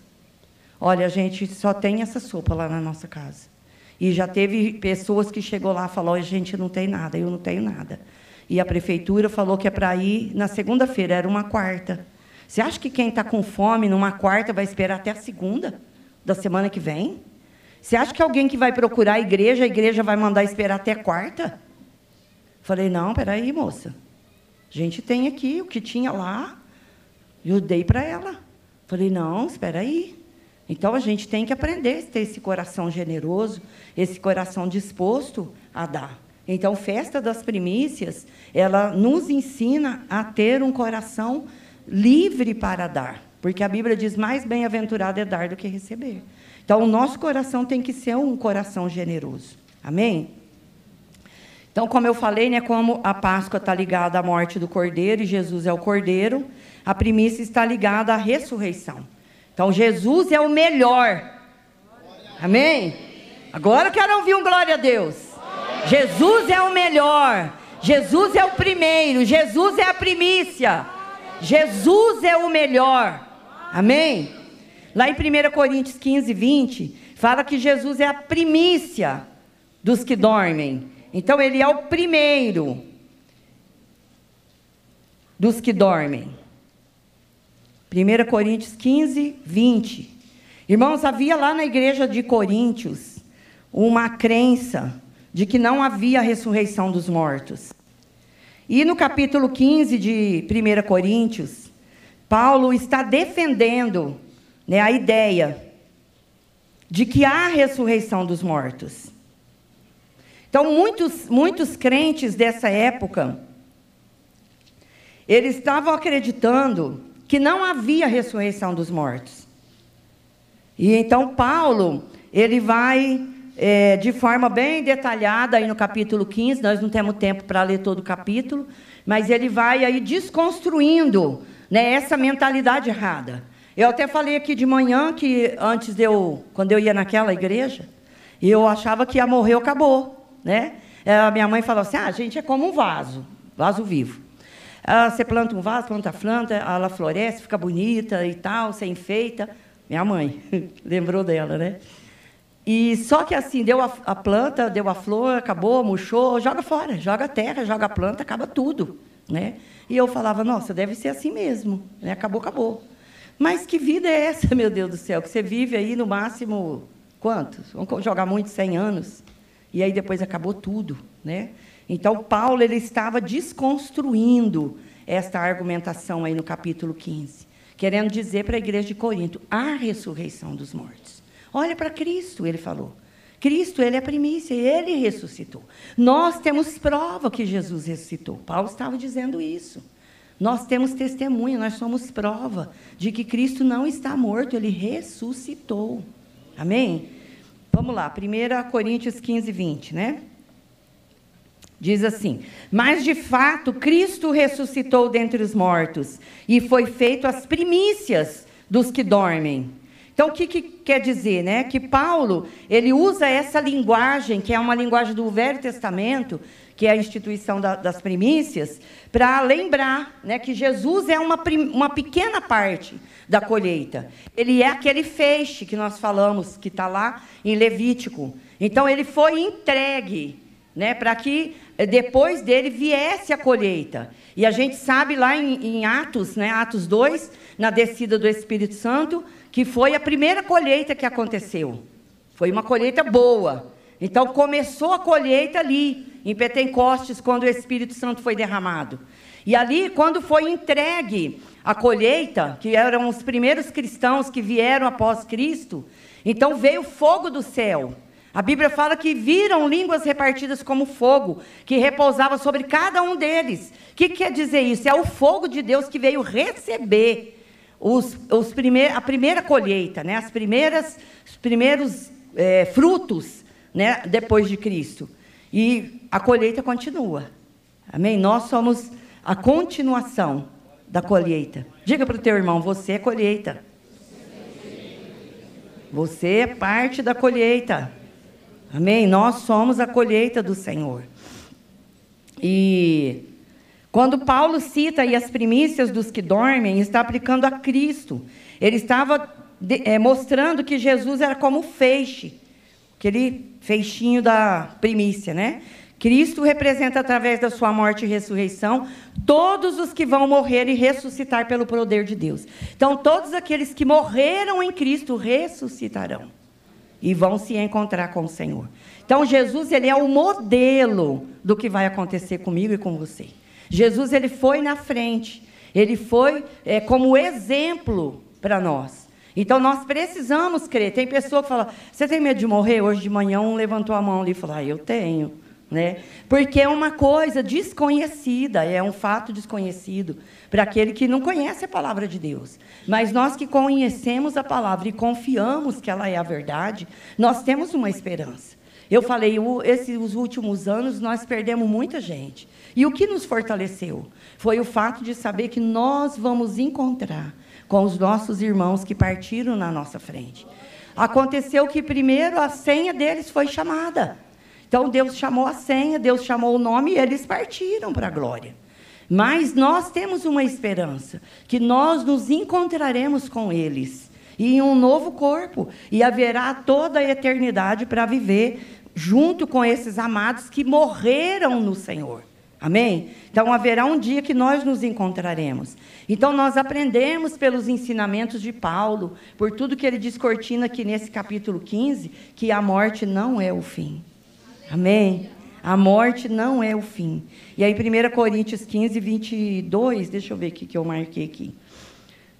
Olha, a gente só tem essa sopa lá na nossa casa. E já teve pessoas que chegou lá e falou: a gente não tem nada, eu não tenho nada. E a prefeitura falou que é para ir na segunda-feira, era uma quarta. Você acha que quem está com fome numa quarta vai esperar até a segunda da semana que vem? Você acha que alguém que vai procurar a igreja, a igreja vai mandar esperar até quarta? Falei, não, peraí, moça. A gente tem aqui o que tinha lá, eu dei para ela. Falei, não, espera aí. Então a gente tem que aprender a ter esse coração generoso, esse coração disposto a dar. Então, festa das primícias, ela nos ensina a ter um coração livre para dar, porque a Bíblia diz mais bem-aventurado é dar do que receber. Então, o nosso coração tem que ser um coração generoso. Amém? Então, como eu falei, né, como a Páscoa está ligada à morte do Cordeiro e Jesus é o Cordeiro, a primícia está ligada à ressurreição. Então Jesus é o melhor. Amém? Agora eu quero ouvir um glória a Deus. Jesus é o melhor. Jesus é o primeiro. Jesus é a primícia. Jesus é o melhor. Amém? Lá em 1 Coríntios 15, 20, fala que Jesus é a primícia dos que dormem. Então ele é o primeiro dos que dormem. 1 Coríntios 15, 20. Irmãos, havia lá na igreja de Coríntios uma crença de que não havia ressurreição dos mortos. E no capítulo 15 de 1 Coríntios, Paulo está defendendo né, a ideia de que há ressurreição dos mortos. Então, muitos, muitos crentes dessa época eles estavam acreditando que não havia ressurreição dos mortos. E então Paulo, ele vai é, de forma bem detalhada aí no capítulo 15, nós não temos tempo para ler todo o capítulo, mas ele vai aí desconstruindo né, essa mentalidade errada. Eu até falei aqui de manhã que antes de eu, quando eu ia naquela igreja, eu achava que ia morrer, acabou, né? A minha mãe falou assim: ah, a gente é como um vaso, vaso vivo. Ah, você planta um vaso, planta a planta, ela floresce, fica bonita e tal, você enfeita. Minha mãe, lembrou dela, né? E só que assim, deu a, a, planta, deu a flor, acabou, murchou, joga fora, joga a terra, joga a planta, acaba tudo, né? E eu falava, nossa, deve ser assim mesmo, né? Acabou, acabou. Mas que vida é essa, meu Deus do céu, que você vive aí no máximo quantos? Vamos jogar muito 100 anos. E aí depois acabou tudo, né? Então Paulo ele estava desconstruindo esta argumentação aí no capítulo 15, querendo dizer para a igreja de Corinto, a ressurreição dos mortos. Olha para Cristo, ele falou. Cristo, ele é a primícia, ele ressuscitou. Nós temos prova que Jesus ressuscitou. Paulo estava dizendo isso. Nós temos testemunha, nós somos prova de que Cristo não está morto, ele ressuscitou. Amém? Vamos lá, 1 Coríntios 15, 20, né? Diz assim: Mas de fato, Cristo ressuscitou dentre os mortos e foi feito as primícias dos que dormem. Então, o que, que, quer dizer? Né? Que Paulo ele usa essa linguagem, que é uma linguagem do Velho Testamento, que é a instituição da, das primícias, para lembrar né, que Jesus é uma, uma pequena parte da colheita. Ele é aquele feixe que nós falamos, que está lá em Levítico. Então, ele foi entregue né, para que eh, depois dele viesse a colheita. E a gente sabe lá em, em Atos, né, Atos 2, na descida do Espírito Santo, que foi a primeira colheita que aconteceu. Foi uma colheita boa. Então começou a colheita ali, em Pentecostes, quando o Espírito Santo foi derramado. E ali, quando foi entregue a colheita, que eram os primeiros cristãos que vieram após Cristo, então veio fogo do céu. A Bíblia fala que viram línguas repartidas como fogo, que repousava sobre cada um deles. O que quer dizer isso? É o fogo de Deus que veio receber os, os primeir, a primeira colheita, né? As primeiras, os primeiros é, frutos, né? Depois de Cristo. E a colheita continua. Amém? Nós somos a continuação da colheita. Diga para o teu irmão, você é colheita. Você é parte da colheita. Amém? Nós somos a colheita do Senhor. E quando Paulo cita aí as primícias dos que dormem, está aplicando a Cristo. Ele estava é, mostrando que Jesus era como feixe, aquele feixinho da primícia, né? Cristo representa, através da sua morte e ressurreição, todos os que vão morrer e ressuscitar pelo poder de Deus. Então, todos aqueles que morreram em Cristo ressuscitarão e vão se encontrar com o Senhor. Então, Jesus ele é o modelo do que vai acontecer comigo e com você. Jesus ele foi na frente, ele foi é, como exemplo para nós. Então nós precisamos crer. Tem pessoa que fala: Você tem medo de morrer? Hoje de manhã um levantou a mão ali e falou: ah, Eu tenho. Né? Porque é uma coisa desconhecida, é um fato desconhecido para aquele que não conhece a palavra de Deus. Mas nós que conhecemos a palavra e confiamos que ela é a verdade, nós temos uma esperança. Eu falei, esses últimos anos nós perdemos muita gente. E o que nos fortaleceu foi o fato de saber que nós vamos encontrar com os nossos irmãos que partiram na nossa frente. Aconteceu que primeiro a senha deles foi chamada. Então Deus chamou a senha, Deus chamou o nome e eles partiram para a glória. Mas nós temos uma esperança que nós nos encontraremos com eles e em um novo corpo e haverá toda a eternidade para viver junto com esses amados que morreram no Senhor. Amém? Então haverá um dia que nós nos encontraremos. Então nós aprendemos pelos ensinamentos de Paulo, por tudo que ele descortina aqui nesse capítulo 15, que a morte não é o fim. Amém? A morte não é o fim. E aí, 1 Coríntios 15, 22, deixa eu ver o que eu marquei aqui.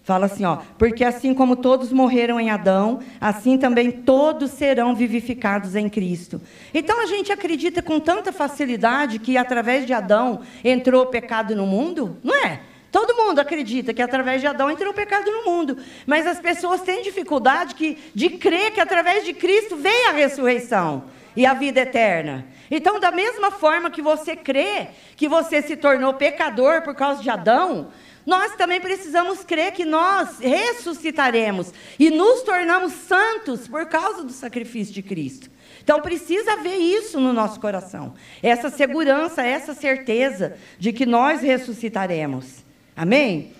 Fala assim, ó, porque assim como todos morreram em Adão, assim também todos serão vivificados em Cristo. Então a gente acredita com tanta facilidade que através de Adão entrou o pecado no mundo, não é? Todo mundo acredita que através de Adão entrou o pecado no mundo. Mas as pessoas têm dificuldade que, de crer que através de Cristo veio a ressurreição e a vida eterna. Então, da mesma forma que você crê que você se tornou pecador por causa de Adão, nós também precisamos crer que nós ressuscitaremos e nos tornamos santos por causa do sacrifício de Cristo. Então precisa haver isso no nosso coração, essa segurança, essa certeza de que nós ressuscitaremos. Amém?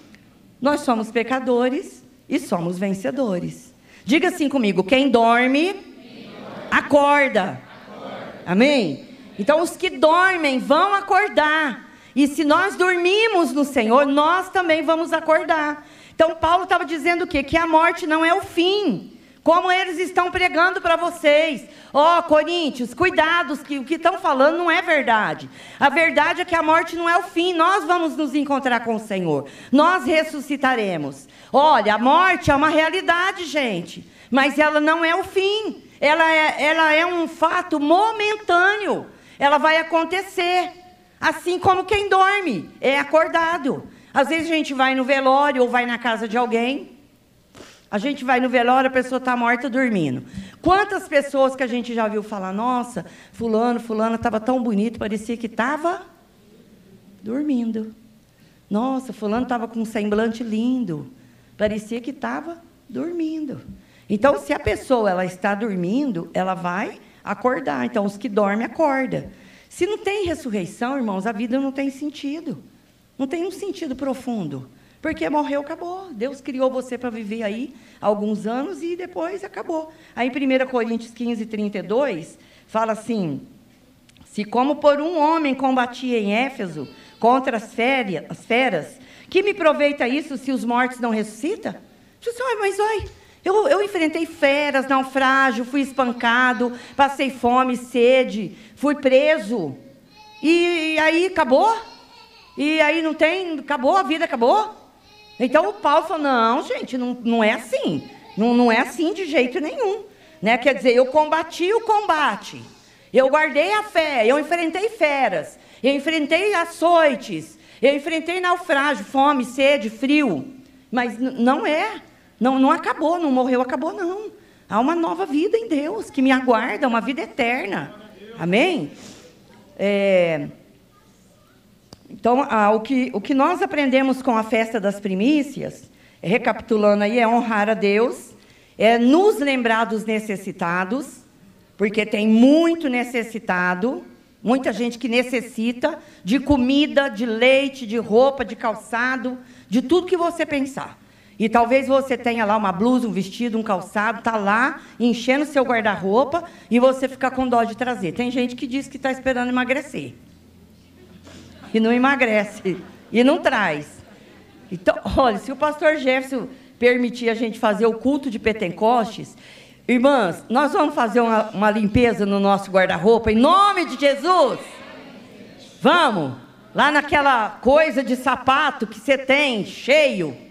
Nós somos pecadores e somos vencedores. Diga assim comigo: quem dorme, acorda. Amém? Então os que dormem vão acordar. E se nós dormimos no Senhor, nós também vamos acordar. Então Paulo estava dizendo o quê? Que a morte não é o fim. Como eles estão pregando para vocês. Ó, oh, Coríntios, cuidados, que o que estão falando não é verdade. A verdade é que a morte não é o fim. Nós vamos nos encontrar com o Senhor. Nós ressuscitaremos. Olha, a morte é uma realidade, gente. Mas ela não é o fim. Ela é, ela é um fato momentâneo. Ela vai acontecer. Assim como quem dorme é acordado. Às vezes a gente vai no velório ou vai na casa de alguém a gente vai no velório, a pessoa está morta dormindo. Quantas pessoas que a gente já viu falar, nossa, fulano, fulana estava tão bonito, parecia que estava dormindo. Nossa, fulano estava com um semblante lindo, parecia que estava dormindo. Então, se a pessoa ela está dormindo, ela vai acordar. Então, os que dormem, acorda. Se não tem ressurreição, irmãos, a vida não tem sentido. Não tem um sentido profundo. Porque morreu, acabou. Deus criou você para viver aí alguns anos e depois acabou. Aí, 1 Coríntios 15, 32, fala assim: Se como por um homem combatia em Éfeso contra as, férias, as feras, que me aproveita isso se os mortos não ressuscitam? Disse, mas olha, eu, eu enfrentei feras, naufrágio, fui espancado, passei fome, sede, fui preso. E, e aí acabou? E aí não tem, acabou, a vida acabou? Então o Paulo falou: não, gente, não, não é assim. Não, não é assim de jeito nenhum. Né? Quer dizer, eu combati o combate. Eu guardei a fé, eu enfrentei feras, eu enfrentei açoites, eu enfrentei naufrágio, fome, sede, frio. Mas não é. Não, não acabou, não morreu, acabou, não. Há uma nova vida em Deus que me aguarda, uma vida eterna. Amém? É, então, ah, o, que, o que nós aprendemos com a festa das primícias, recapitulando aí, é honrar a Deus, é nos lembrar dos necessitados, porque tem muito necessitado, muita gente que necessita de comida, de leite, de roupa, de calçado, de tudo que você pensar. E talvez você tenha lá uma blusa, um vestido, um calçado, está lá enchendo seu guarda-roupa e você fica com dó de trazer. Tem gente que diz que está esperando emagrecer e não emagrece e não traz. Então, olha, se o pastor Jefferson permitir a gente fazer o culto de Pentecostes, irmãs, nós vamos fazer uma, uma limpeza no nosso guarda-roupa, em nome de Jesus. Vamos, lá naquela coisa de sapato que você tem, cheio,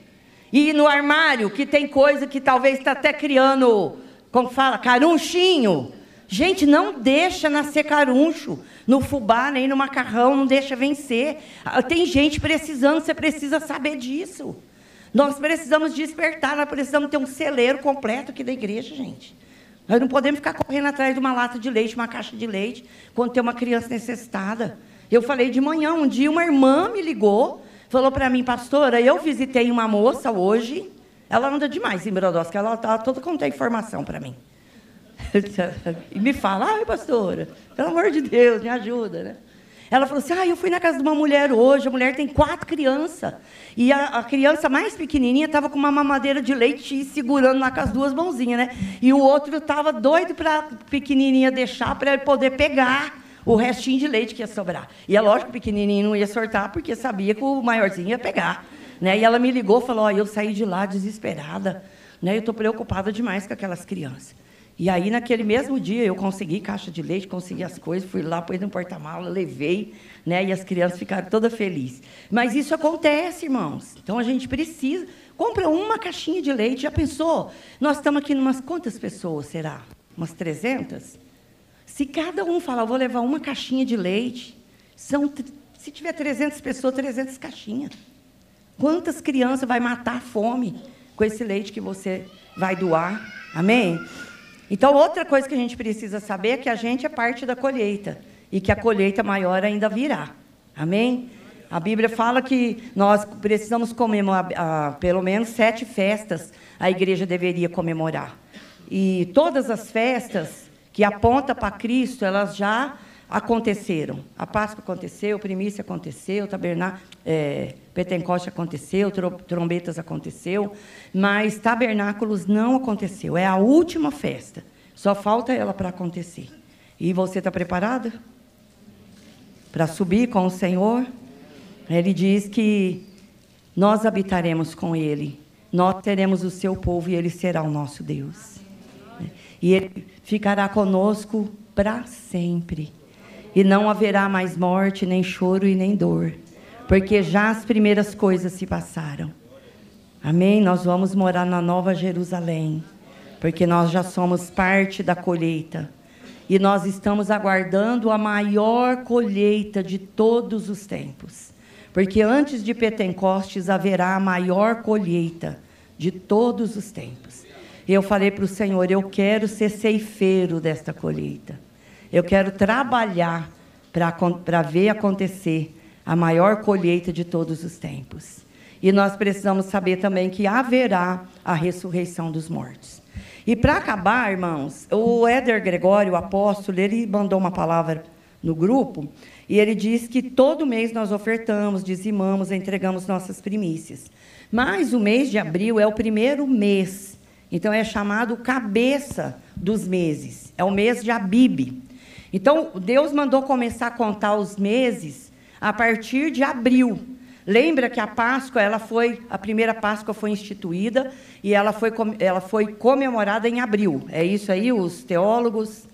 e no armário que tem coisa que talvez está até criando, como fala, carunchinho. Gente, não deixa nascer caruncho no fubá, nem no macarrão, não deixa vencer. Ah, tem gente precisando, você precisa saber disso. Nós precisamos despertar, nós precisamos ter um celeiro completo aqui da igreja, gente. Nós não podemos ficar correndo atrás de uma lata de leite, uma caixa de leite, quando tem uma criança necessitada. Eu falei de manhã, um dia uma irmã me ligou, falou para mim, pastora, eu visitei uma moça hoje, ela anda demais em Brodowski, ela está toda contando informação para mim. e me fala, ai, pastora, pelo amor de Deus, me ajuda, né? Ela falou assim: ah, eu fui na casa de uma mulher hoje, a mulher tem quatro crianças. E a, a criança mais pequenininha estava com uma mamadeira de leite segurando lá com as duas mãozinhas, né? E o outro estava doido para a pequenininha deixar para ele poder pegar o restinho de leite que ia sobrar. E é lógico o pequenininho não ia sortar, porque sabia que o maiorzinho ia pegar. Né? E ela me ligou falou: oh, eu saí de lá desesperada. Né? Eu estou preocupada demais com aquelas crianças. E aí, naquele mesmo dia, eu consegui caixa de leite, consegui as coisas, fui lá, pus no porta-mala, levei, né? E as crianças ficaram todas felizes. Mas isso acontece, irmãos. Então a gente precisa. Compra uma caixinha de leite, já pensou? Nós estamos aqui umas quantas pessoas, será? Umas 300? Se cada um falar, vou levar uma caixinha de leite, são, se tiver 300 pessoas, 300 caixinhas. Quantas crianças vai matar a fome com esse leite que você vai doar? Amém? Então, outra coisa que a gente precisa saber é que a gente é parte da colheita e que a colheita maior ainda virá. Amém? A Bíblia fala que nós precisamos comemorar ah, pelo menos sete festas a igreja deveria comemorar. E todas as festas que apontam para Cristo, elas já aconteceram. A Páscoa aconteceu, Primícia aconteceu, Tabernáculo, é, Pentecoste aconteceu, Trombetas aconteceu, mas Tabernáculos não aconteceu. É a última festa. Só falta ela para acontecer. E você está preparada? Para subir com o Senhor? Ele diz que nós habitaremos com Ele, nós teremos o seu povo e Ele será o nosso Deus. E Ele ficará conosco para sempre e não haverá mais morte, nem choro e nem dor, porque já as primeiras coisas se passaram. Amém? Nós vamos morar na Nova Jerusalém, porque nós já somos parte da colheita. E nós estamos aguardando a maior colheita de todos os tempos. Porque antes de Pentecostes haverá a maior colheita de todos os tempos. E eu falei para o Senhor: eu quero ser ceifeiro desta colheita. Eu quero trabalhar para ver acontecer a maior colheita de todos os tempos. E nós precisamos saber também que haverá a ressurreição dos mortos. E para acabar, irmãos, o Éder Gregório, o apóstolo, ele mandou uma palavra no grupo e ele diz que todo mês nós ofertamos, dizimamos, entregamos nossas primícias. Mas o mês de abril é o primeiro mês, então é chamado cabeça dos meses, é o mês de Abibe. Então, Deus mandou começar a contar os meses a partir de abril. Lembra que a Páscoa, ela foi, a primeira Páscoa foi instituída e ela foi, ela foi comemorada em abril. É isso aí, os teólogos.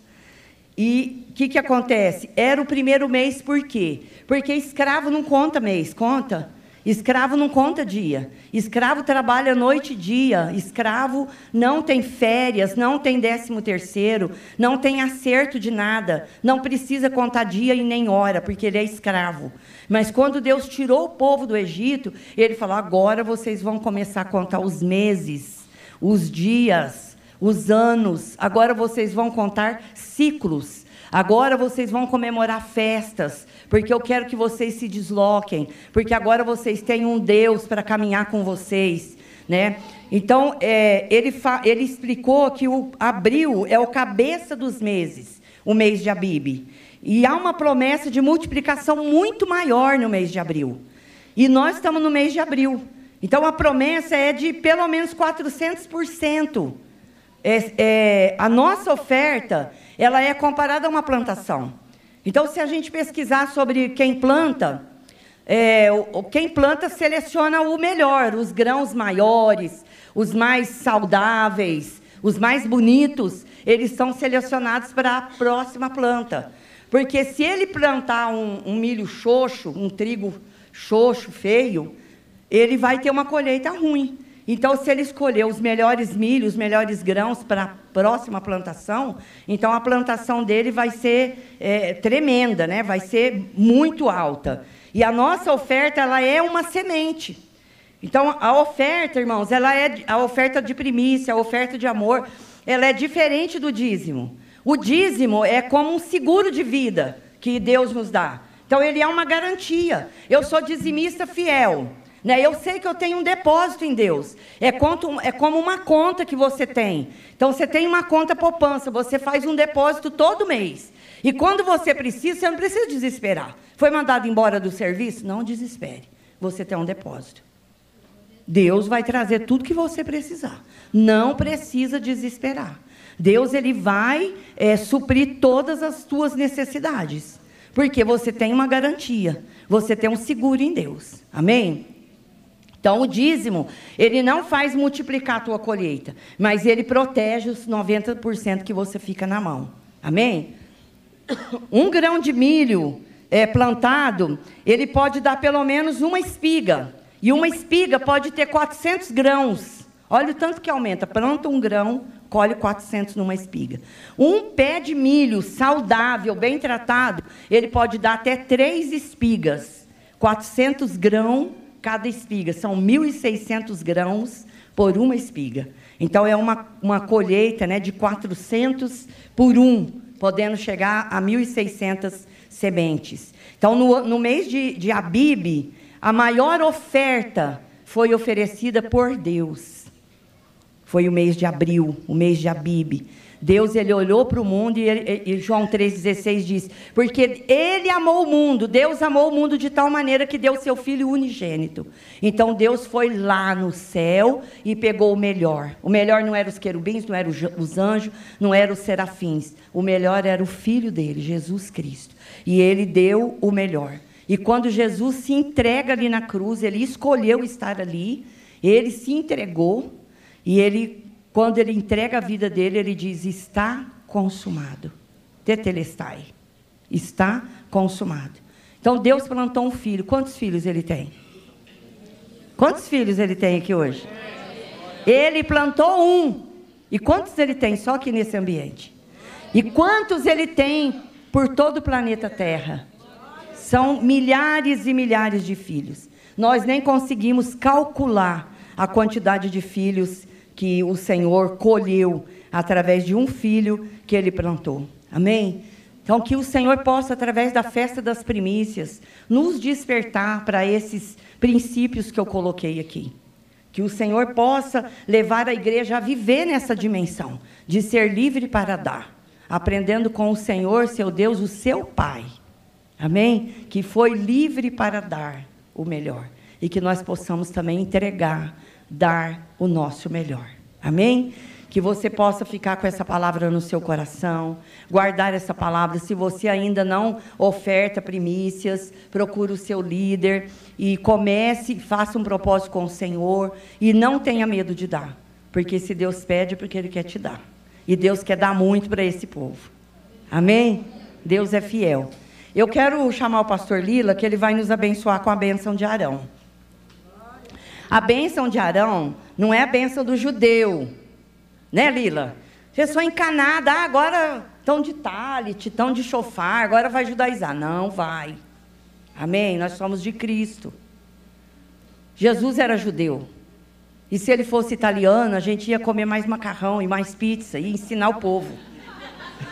E o que, que acontece? Era o primeiro mês, por quê? Porque escravo não conta mês, conta? Escravo não conta dia. Escravo trabalha noite e dia. Escravo não tem férias, não tem décimo terceiro, não tem acerto de nada. Não precisa contar dia e nem hora, porque ele é escravo. Mas quando Deus tirou o povo do Egito, ele falou: agora vocês vão começar a contar os meses, os dias, os anos. Agora vocês vão contar ciclos. Agora vocês vão comemorar festas porque eu quero que vocês se desloquem, porque agora vocês têm um Deus para caminhar com vocês. Né? Então, é, ele, ele explicou que o abril é o cabeça dos meses, o mês de Abib. E há uma promessa de multiplicação muito maior no mês de abril. E nós estamos no mês de abril. Então, a promessa é de pelo menos 400%. É, é, a nossa oferta ela é comparada a uma plantação. Então, se a gente pesquisar sobre quem planta, é, quem planta seleciona o melhor, os grãos maiores, os mais saudáveis, os mais bonitos, eles são selecionados para a próxima planta. Porque se ele plantar um, um milho xoxo, um trigo xoxo, feio, ele vai ter uma colheita ruim. Então, se ele escolher os melhores milhos, os melhores grãos para a próxima plantação, então a plantação dele vai ser é, tremenda, né? vai ser muito alta. E a nossa oferta ela é uma semente. Então, a oferta, irmãos, ela é a oferta de primícia, a oferta de amor, ela é diferente do dízimo. O dízimo é como um seguro de vida que Deus nos dá. Então, ele é uma garantia. Eu sou dizimista fiel. Né? Eu sei que eu tenho um depósito em Deus. É, conto, é como uma conta que você tem. Então, você tem uma conta poupança, você faz um depósito todo mês. E quando você precisa, você não precisa desesperar. Foi mandado embora do serviço? Não desespere. Você tem um depósito. Deus vai trazer tudo que você precisar. Não precisa desesperar. Deus ele vai é, suprir todas as suas necessidades. Porque você tem uma garantia. Você tem um seguro em Deus. Amém? Então, o dízimo, ele não faz multiplicar a tua colheita, mas ele protege os 90% que você fica na mão. Amém? Um grão de milho é, plantado, ele pode dar pelo menos uma espiga. E uma espiga pode ter 400 grãos. Olha o tanto que aumenta. Planta um grão, colhe 400 numa espiga. Um pé de milho saudável, bem tratado, ele pode dar até três espigas. 400 grãos cada espiga. São 1.600 grãos por uma espiga. Então, é uma, uma colheita né, de 400 por um, podendo chegar a 1.600 sementes. Então, no, no mês de, de Abib, a maior oferta foi oferecida por Deus. Foi o mês de abril, o mês de Abib. Deus ele olhou para o mundo e, ele, e João 3,16 diz: Porque ele amou o mundo, Deus amou o mundo de tal maneira que deu seu filho unigênito. Então Deus foi lá no céu e pegou o melhor. O melhor não eram os querubins, não eram os anjos, não eram os serafins. O melhor era o filho dele, Jesus Cristo. E ele deu o melhor. E quando Jesus se entrega ali na cruz, ele escolheu estar ali, ele se entregou e ele quando ele entrega a vida dele, ele diz: Está consumado. Tetelestai. Está consumado. Então Deus plantou um filho. Quantos filhos ele tem? Quantos filhos ele tem aqui hoje? Ele plantou um. E quantos ele tem só aqui nesse ambiente? E quantos ele tem por todo o planeta Terra? São milhares e milhares de filhos. Nós nem conseguimos calcular a quantidade de filhos que o Senhor colheu através de um filho que ele plantou. Amém? Então, que o Senhor possa, através da festa das primícias, nos despertar para esses princípios que eu coloquei aqui. Que o Senhor possa levar a igreja a viver nessa dimensão, de ser livre para dar, aprendendo com o Senhor, seu Deus, o seu Pai. Amém? Que foi livre para dar o melhor. E que nós possamos também entregar dar o nosso melhor. Amém? Que você possa ficar com essa palavra no seu coração, guardar essa palavra. Se você ainda não oferta primícias, procure o seu líder e comece, faça um propósito com o Senhor e não tenha medo de dar, porque se Deus pede, é porque Ele quer te dar. E Deus quer dar muito para esse povo. Amém? Deus é fiel. Eu quero chamar o pastor Lila, que ele vai nos abençoar com a bênção de Arão. A bênção de Arão não é a bênção do judeu. Né, Lila? Pessoa encanada, ah, agora estão de talit, estão de chofar, agora vai judaizar. Não vai. Amém? Nós somos de Cristo. Jesus era judeu. E se ele fosse italiano, a gente ia comer mais macarrão e mais pizza e ensinar o povo.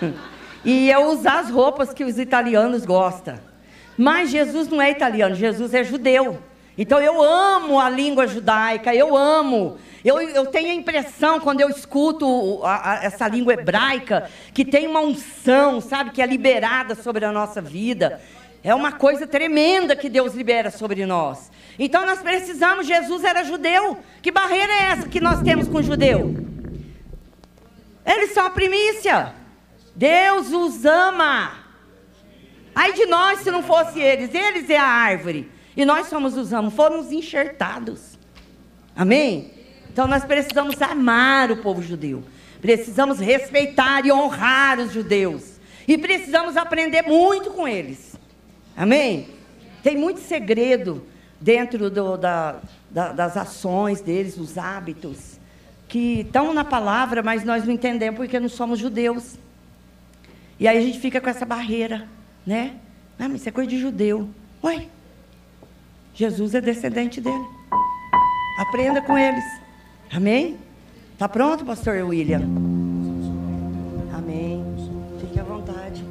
e ia usar as roupas que os italianos gostam. Mas Jesus não é italiano, Jesus é judeu. Então eu amo a língua judaica, eu amo. Eu, eu tenho a impressão, quando eu escuto a, a, essa língua hebraica, que tem uma unção, sabe, que é liberada sobre a nossa vida. É uma coisa tremenda que Deus libera sobre nós. Então nós precisamos, Jesus era judeu. Que barreira é essa que nós temos com o judeu? Eles são a primícia. Deus os ama. Ai de nós se não fosse eles. Eles é a árvore. E nós somos os ramos, fomos enxertados. Amém? Então nós precisamos amar o povo judeu. Precisamos respeitar e honrar os judeus. E precisamos aprender muito com eles. Amém? Tem muito segredo dentro do, da, da, das ações deles, dos hábitos, que estão na palavra, mas nós não entendemos porque não somos judeus. E aí a gente fica com essa barreira, né? Ah, mas isso é coisa de judeu. Ué, Jesus é descendente dele. Aprenda com eles. Amém? Tá pronto, pastor William? Amém. Fique à vontade.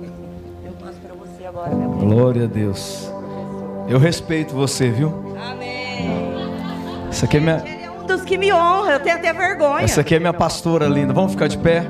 Eu passo para você agora, meu Glória a Deus. Eu respeito você, viu? Amém. Essa aqui é minha. Ele é um dos que me honra, eu tenho até vergonha. Essa aqui é minha pastora linda. Vamos ficar de pé?